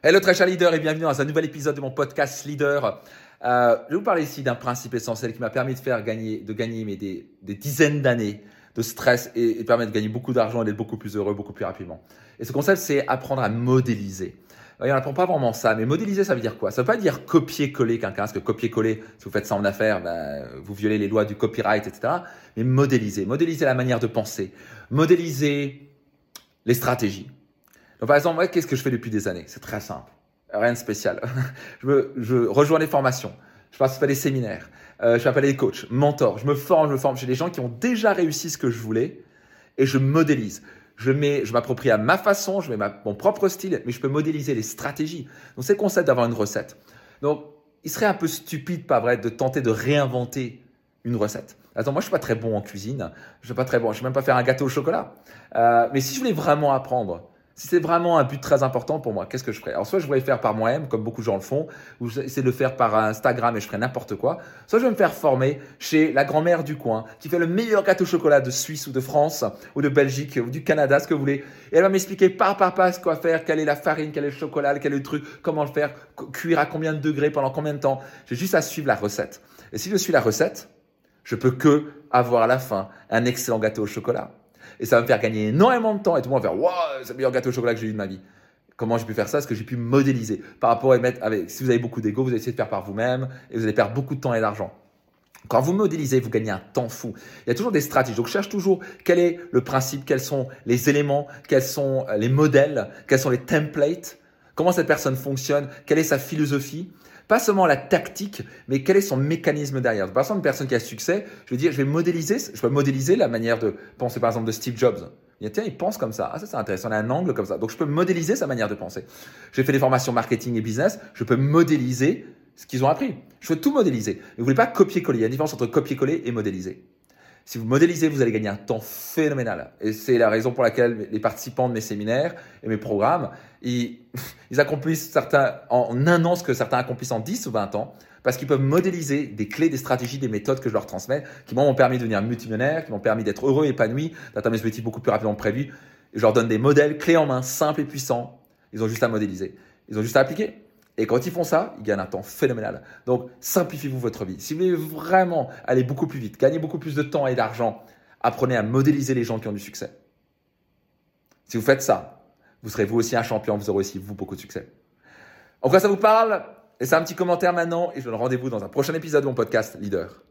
Hello très cher leader et bienvenue dans un nouvel épisode de mon podcast Leader. Euh, je vais vous parler ici d'un principe essentiel qui m'a permis de faire gagner, de gagner mais des, dizaines d'années de stress et, et permettre de gagner beaucoup d'argent et d'être beaucoup plus heureux beaucoup plus rapidement. Et ce concept, c'est apprendre à modéliser. on n'apprend pas vraiment ça, mais modéliser, ça veut dire quoi? Ça veut pas dire copier-coller quelqu'un, parce que copier-coller, si vous faites ça en affaires, ben, vous violez les lois du copyright, etc. Mais modéliser, modéliser la manière de penser, modéliser les stratégies. Par exemple, moi, qu'est-ce que je fais depuis des années? C'est très simple, rien de spécial. je, rejoins les formations, je passe par des séminaires, euh, je à des coachs, mentors, je me forme, je me forme chez des gens qui ont déjà réussi ce que je voulais et je modélise. Je m'approprie à ma façon, je mets mon propre style, mais je peux modéliser les stratégies. Donc, c'est le concept d'avoir une recette. Donc, il serait un peu stupide, pas vrai, de tenter de réinventer une recette. Attends, moi je suis pas très bon en cuisine, je suis pas très bon, je sais même pas faire un gâteau au chocolat. Euh, mais si je voulais vraiment apprendre, c'est vraiment un but très important pour moi, qu'est-ce que je ferais? Alors, soit je voulais faire par moi-même, comme beaucoup de gens le font, ou j'essaie de le faire par Instagram et je ferais n'importe quoi. Soit je vais me faire former chez la grand-mère du coin, qui fait le meilleur gâteau au chocolat de Suisse ou de France, ou de Belgique, ou du Canada, ce que vous voulez. Et elle va m'expliquer pas par pas ce quoi faire, quelle est la farine, quel est le chocolat, quel est le truc, comment le faire, cuire à combien de degrés, pendant combien de temps. J'ai juste à suivre la recette. Et si je suis la recette, je peux que avoir à la fin un excellent gâteau au chocolat et ça va me faire gagner énormément de temps et tout le monde va faire waouh, c'est le meilleur gâteau au chocolat que j'ai eu de ma vie. Comment j'ai pu faire ça? Parce que j'ai pu modéliser par rapport à mettre avec. Si vous avez beaucoup d'ego, vous allez essayer de faire par vous-même et vous allez perdre beaucoup de temps et d'argent. Quand vous modélisez, vous gagnez un temps fou. Il y a toujours des stratégies. Donc, je cherche toujours quel est le principe, quels sont les éléments, quels sont euh, les modèles, quels sont les templates, comment cette personne fonctionne, quelle est sa philosophie pas seulement la tactique, mais quel est son mécanisme derrière. Par exemple, une personne qui a succès, je veux dire, je vais modéliser, je vais modéliser la manière de penser, par exemple, de Steve Jobs. Il tiens, il pense comme ça. Ah, ça, c'est intéressant. On a un angle comme ça. Donc, je peux modéliser sa manière de penser. J'ai fait des formations marketing et business. Je peux modéliser ce qu'ils ont appris. Je peux tout modéliser. Vous voulez pas copier-coller. Il y a une différence entre copier-coller et modéliser. Si vous modélisez, vous allez gagner un temps phénoménal. Et c'est la raison pour laquelle les participants de mes séminaires et mes programmes, ils, accomplissent certains, en un an ce que certains accomplissent en 10 ou 20 ans, parce qu'ils peuvent modéliser des clés, des stratégies, des méthodes que je leur transmets, qui m'ont permis de devenir multimillionnaire, qui m'ont permis d'être heureux, épanoui, d'atteindre mes objectifs beaucoup plus rapidement que prévu. je leur donne des modèles clés en main, simples et puissants. Ils ont juste à modéliser. Ils ont juste à appliquer. Et quand ils font ça, ils gagnent un temps phénoménal. Donc, simplifiez-vous votre vie. Si vous voulez vraiment aller beaucoup plus vite, gagner beaucoup plus de temps et d'argent, apprenez à modéliser les gens qui ont du succès. Si vous faites ça, vous serez vous aussi un champion, vous aurez aussi beaucoup de succès. En quoi ça vous parle? Laissez un petit commentaire maintenant et je vous donne rendez-vous dans un prochain épisode de mon podcast Leader.